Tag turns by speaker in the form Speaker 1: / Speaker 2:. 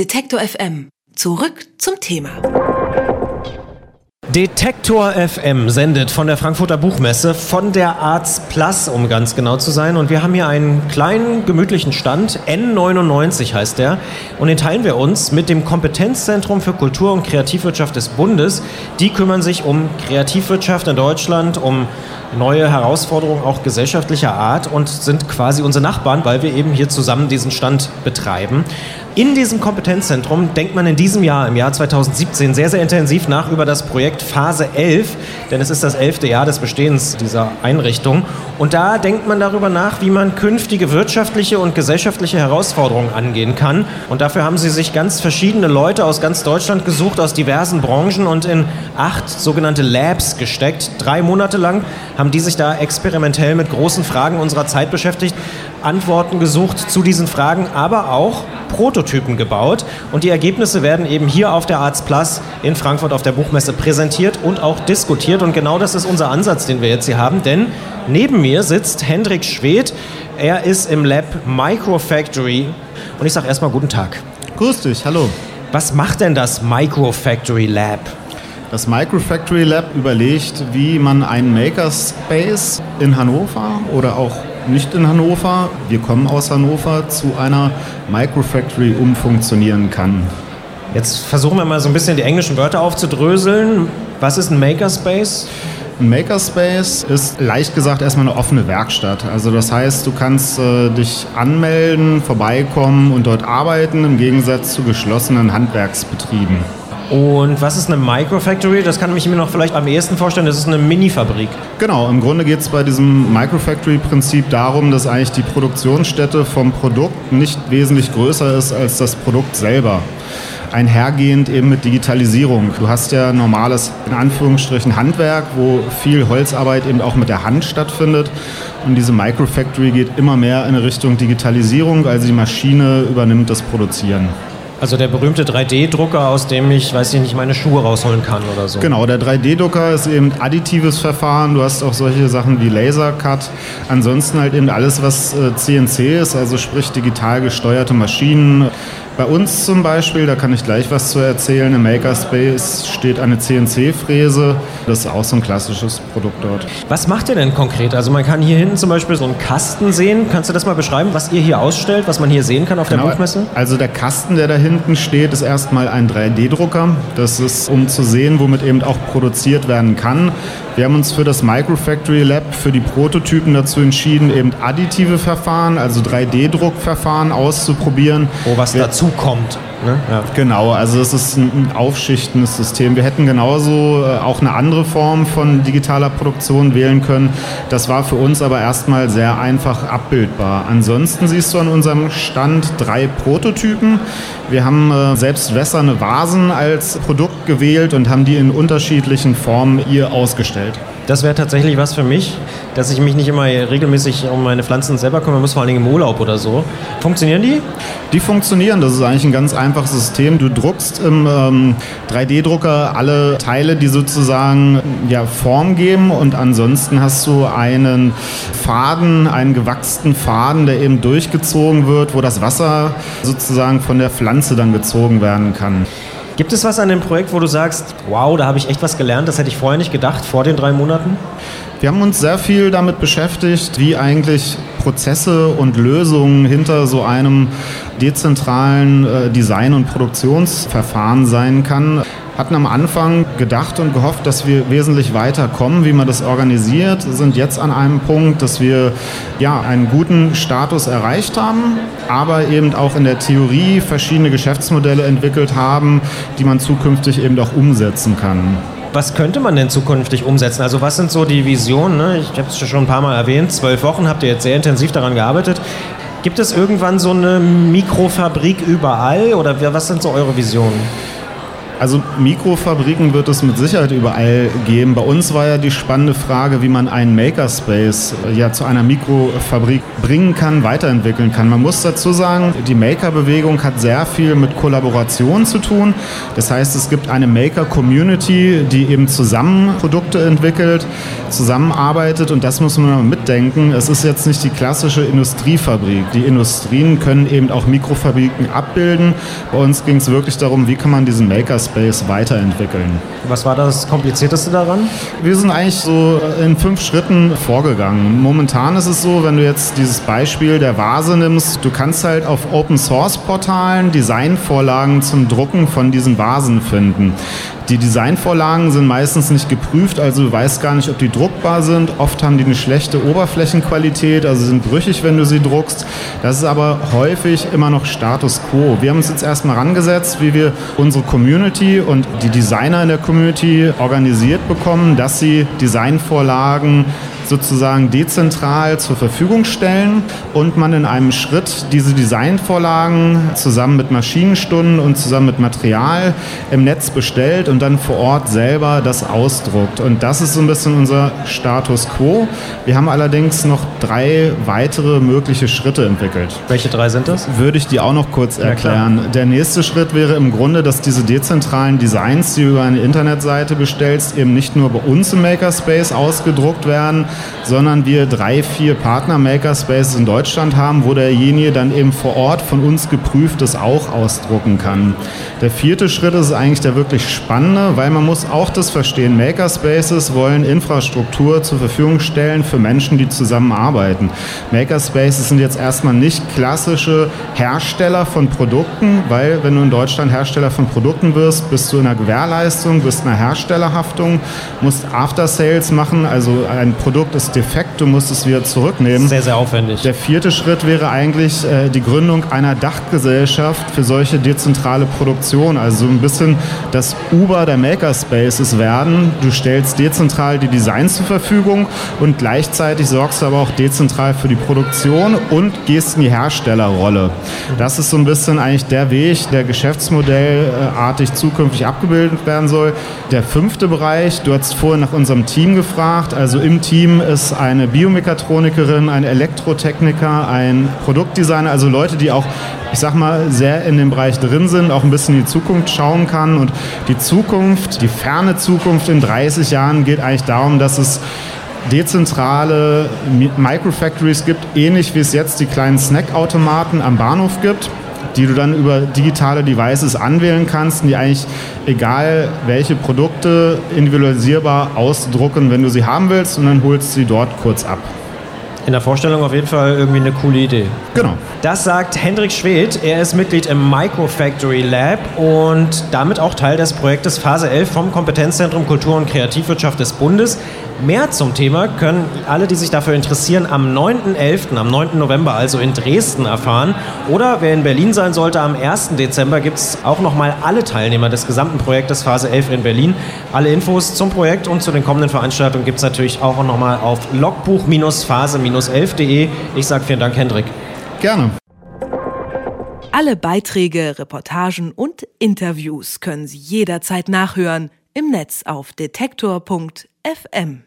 Speaker 1: Detektor FM. Zurück zum Thema.
Speaker 2: Detektor FM sendet von der Frankfurter Buchmesse, von der Arts Plus, um ganz genau zu sein. Und wir haben hier einen kleinen, gemütlichen Stand. N99 heißt der. Und den teilen wir uns mit dem Kompetenzzentrum für Kultur- und Kreativwirtschaft des Bundes. Die kümmern sich um Kreativwirtschaft in Deutschland, um neue Herausforderungen auch gesellschaftlicher Art und sind quasi unsere Nachbarn, weil wir eben hier zusammen diesen Stand betreiben. In diesem Kompetenzzentrum denkt man in diesem Jahr, im Jahr 2017, sehr, sehr intensiv nach über das Projekt Phase 11, denn es ist das elfte Jahr des Bestehens dieser Einrichtung. Und da denkt man darüber nach, wie man künftige wirtschaftliche und gesellschaftliche Herausforderungen angehen kann. Und dafür haben sie sich ganz verschiedene Leute aus ganz Deutschland gesucht, aus diversen Branchen und in acht sogenannte Labs gesteckt. Drei Monate lang haben die sich da experimentell mit großen Fragen unserer Zeit beschäftigt, Antworten gesucht zu diesen Fragen, aber auch Prototypen gebaut. Und die Ergebnisse werden eben hier auf der Arts Plus in Frankfurt auf der Buchmesse präsentiert und auch diskutiert. Und genau das ist unser Ansatz, den wir jetzt hier haben. Denn neben mir sitzt Hendrik Schwedt. Er ist im Lab Microfactory. Und ich sage erstmal guten Tag.
Speaker 3: Grüß dich, hallo.
Speaker 2: Was macht denn das Microfactory Lab?
Speaker 3: Das Microfactory Lab überlegt, wie man einen Makerspace in Hannover oder auch nicht in Hannover, wir kommen aus Hannover, zu einer Microfactory umfunktionieren kann.
Speaker 2: Jetzt versuchen wir mal so ein bisschen die englischen Wörter aufzudröseln. Was ist ein Makerspace?
Speaker 3: Ein Makerspace ist leicht gesagt erstmal eine offene Werkstatt. Also das heißt, du kannst äh, dich anmelden, vorbeikommen und dort arbeiten, im Gegensatz zu geschlossenen Handwerksbetrieben.
Speaker 2: Und was ist eine Microfactory? Das kann ich mir noch vielleicht am ehesten vorstellen. Das ist eine Mini-Fabrik.
Speaker 3: Genau, im Grunde geht es bei diesem Microfactory-Prinzip darum, dass eigentlich die Produktionsstätte vom Produkt nicht wesentlich größer ist als das Produkt selber einhergehend eben mit Digitalisierung. Du hast ja normales, in Anführungsstrichen, Handwerk, wo viel Holzarbeit eben auch mit der Hand stattfindet. Und diese Microfactory geht immer mehr in Richtung Digitalisierung, also die Maschine übernimmt das Produzieren.
Speaker 2: Also der berühmte 3D-Drucker, aus dem ich, weiß ich nicht, meine Schuhe rausholen kann oder so.
Speaker 3: Genau, der 3D-Drucker ist eben additives Verfahren. Du hast auch solche Sachen wie Lasercut. Ansonsten halt eben alles, was CNC äh, ist, also sprich digital gesteuerte Maschinen. Bei uns zum Beispiel, da kann ich gleich was zu erzählen, im Makerspace steht eine CNC-Fräse. Das ist auch so ein klassisches Produkt dort.
Speaker 2: Was macht ihr denn konkret? Also man kann hier hinten zum Beispiel so einen Kasten sehen. Kannst du das mal beschreiben, was ihr hier ausstellt, was man hier sehen kann auf genau. der Buchmesse?
Speaker 3: Also der Kasten, der da hinten steht, ist erstmal ein 3D-Drucker. Das ist, um zu sehen, womit eben auch produziert werden kann. Wir haben uns für das Microfactory Lab für die Prototypen dazu entschieden, eben additive Verfahren, also 3D-Druckverfahren auszuprobieren.
Speaker 2: Oh, was dazu kommt.
Speaker 3: Ne? Ja. Genau, also es ist ein aufschichtendes System. Wir hätten genauso äh, auch eine andere Form von digitaler Produktion wählen können. Das war für uns aber erstmal sehr einfach abbildbar. Ansonsten siehst du an unserem Stand drei Prototypen. Wir haben äh, selbst wässerne Vasen als Produkt gewählt und haben die in unterschiedlichen Formen hier ausgestellt.
Speaker 2: Das wäre tatsächlich was für mich, dass ich mich nicht immer regelmäßig um meine Pflanzen selber kümmern muss, vor allem im Urlaub oder so. Funktionieren die?
Speaker 3: Die funktionieren. Das ist eigentlich ein ganz einfaches System. Du druckst im ähm, 3D-Drucker alle Teile, die sozusagen ja, Form geben und ansonsten hast du einen Faden, einen gewachsten Faden, der eben durchgezogen wird, wo das Wasser sozusagen von der Pflanze dann gezogen werden kann.
Speaker 2: Gibt es was an dem Projekt, wo du sagst, wow, da habe ich echt was gelernt, das hätte ich vorher nicht gedacht, vor den drei Monaten?
Speaker 3: Wir haben uns sehr viel damit beschäftigt, wie eigentlich Prozesse und Lösungen hinter so einem dezentralen äh, Design- und Produktionsverfahren sein kann hatten am Anfang gedacht und gehofft, dass wir wesentlich weiter kommen, wie man das organisiert, sind jetzt an einem Punkt, dass wir ja einen guten Status erreicht haben, aber eben auch in der Theorie verschiedene Geschäftsmodelle entwickelt haben, die man zukünftig eben auch umsetzen kann.
Speaker 2: Was könnte man denn zukünftig umsetzen? Also was sind so die Visionen? Ne? Ich habe es schon ein paar Mal erwähnt, zwölf Wochen habt ihr jetzt sehr intensiv daran gearbeitet. Gibt es irgendwann so eine Mikrofabrik überall oder was sind so eure Visionen?
Speaker 3: Also Mikrofabriken wird es mit Sicherheit überall geben. Bei uns war ja die spannende Frage, wie man einen Makerspace äh, ja zu einer Mikrofabrik bringen kann, weiterentwickeln kann. Man muss dazu sagen, die Maker-Bewegung hat sehr viel mit Kollaboration zu tun. Das heißt, es gibt eine Maker-Community, die eben zusammen Produkte entwickelt, zusammenarbeitet und das muss man mitdenken. Es ist jetzt nicht die klassische Industriefabrik. Die Industrien können eben auch Mikrofabriken abbilden. Bei uns ging es wirklich darum, wie kann man diesen Makerspace weiterentwickeln.
Speaker 2: Was war das Komplizierteste daran?
Speaker 3: Wir sind eigentlich so in fünf Schritten vorgegangen. Momentan ist es so, wenn du jetzt dieses Beispiel der Vase nimmst, du kannst halt auf Open Source Portalen Designvorlagen zum Drucken von diesen Vasen finden. Die Designvorlagen sind meistens nicht geprüft, also du weißt gar nicht, ob die druckbar sind. Oft haben die eine schlechte Oberflächenqualität, also sind brüchig, wenn du sie druckst. Das ist aber häufig immer noch Status quo. Wir haben uns jetzt erstmal rangesetzt, wie wir unsere Community und die Designer in der Community organisiert bekommen, dass sie Designvorlagen sozusagen dezentral zur Verfügung stellen und man in einem Schritt diese Designvorlagen zusammen mit Maschinenstunden und zusammen mit Material im Netz bestellt und dann vor Ort selber das ausdruckt. Und das ist so ein bisschen unser Status quo. Wir haben allerdings noch drei weitere mögliche Schritte entwickelt.
Speaker 2: Welche drei sind das?
Speaker 3: Würde ich die auch noch kurz erklären. Ja, Der nächste Schritt wäre im Grunde, dass diese dezentralen Designs, die du über eine Internetseite bestellst, eben nicht nur bei uns im Makerspace ausgedruckt werden, sondern wir drei, vier Partner-Makerspaces in Deutschland haben, wo derjenige dann eben vor Ort von uns geprüftes auch ausdrucken kann. Der vierte Schritt ist eigentlich der wirklich spannende, weil man muss auch das verstehen. Makerspaces wollen Infrastruktur zur Verfügung stellen für Menschen, die zusammenarbeiten. Makerspaces sind jetzt erstmal nicht klassische Hersteller von Produkten, weil wenn du in Deutschland Hersteller von Produkten wirst, bist du in einer Gewährleistung, bist in einer Herstellerhaftung, musst After Sales machen, also ein Produkt Produkt ist defekt, du musst es wieder zurücknehmen.
Speaker 2: Sehr, sehr aufwendig.
Speaker 3: Der vierte Schritt wäre eigentlich äh, die Gründung einer Dachgesellschaft für solche dezentrale Produktion. Also so ein bisschen das Uber der Makerspaces werden. Du stellst dezentral die Designs zur Verfügung und gleichzeitig sorgst du aber auch dezentral für die Produktion und gehst in die Herstellerrolle. Das ist so ein bisschen eigentlich der Weg, der geschäftsmodellartig zukünftig abgebildet werden soll. Der fünfte Bereich, du hast vorhin nach unserem Team gefragt. Also im Team ist eine Biomekatronikerin, ein Elektrotechniker, ein Produktdesigner, also Leute, die auch, ich sag mal, sehr in dem Bereich drin sind, auch ein bisschen in die Zukunft schauen kann. Und die Zukunft, die ferne Zukunft in 30 Jahren geht eigentlich darum, dass es dezentrale Microfactories gibt, ähnlich wie es jetzt die kleinen Snackautomaten am Bahnhof gibt die du dann über digitale Devices anwählen kannst die eigentlich egal welche Produkte individualisierbar ausdrucken, wenn du sie haben willst und dann holst du sie dort kurz ab.
Speaker 2: In der Vorstellung auf jeden Fall irgendwie eine coole Idee.
Speaker 3: Genau.
Speaker 2: Das sagt Hendrik Schwedt. Er ist Mitglied im Microfactory Lab und damit auch Teil des Projektes Phase 11 vom Kompetenzzentrum Kultur und Kreativwirtschaft des Bundes. Mehr zum Thema können alle, die sich dafür interessieren, am 9.11., am 9. November also in Dresden erfahren. Oder wer in Berlin sein sollte, am 1. Dezember gibt es auch nochmal alle Teilnehmer des gesamten Projektes Phase 11 in Berlin. Alle Infos zum Projekt und zu den kommenden Veranstaltungen gibt es natürlich auch nochmal auf logbuch-phase-11.de. Ich sage vielen Dank, Hendrik.
Speaker 3: Gerne.
Speaker 1: Alle Beiträge, Reportagen und Interviews können Sie jederzeit nachhören im Netz auf detektor.fm.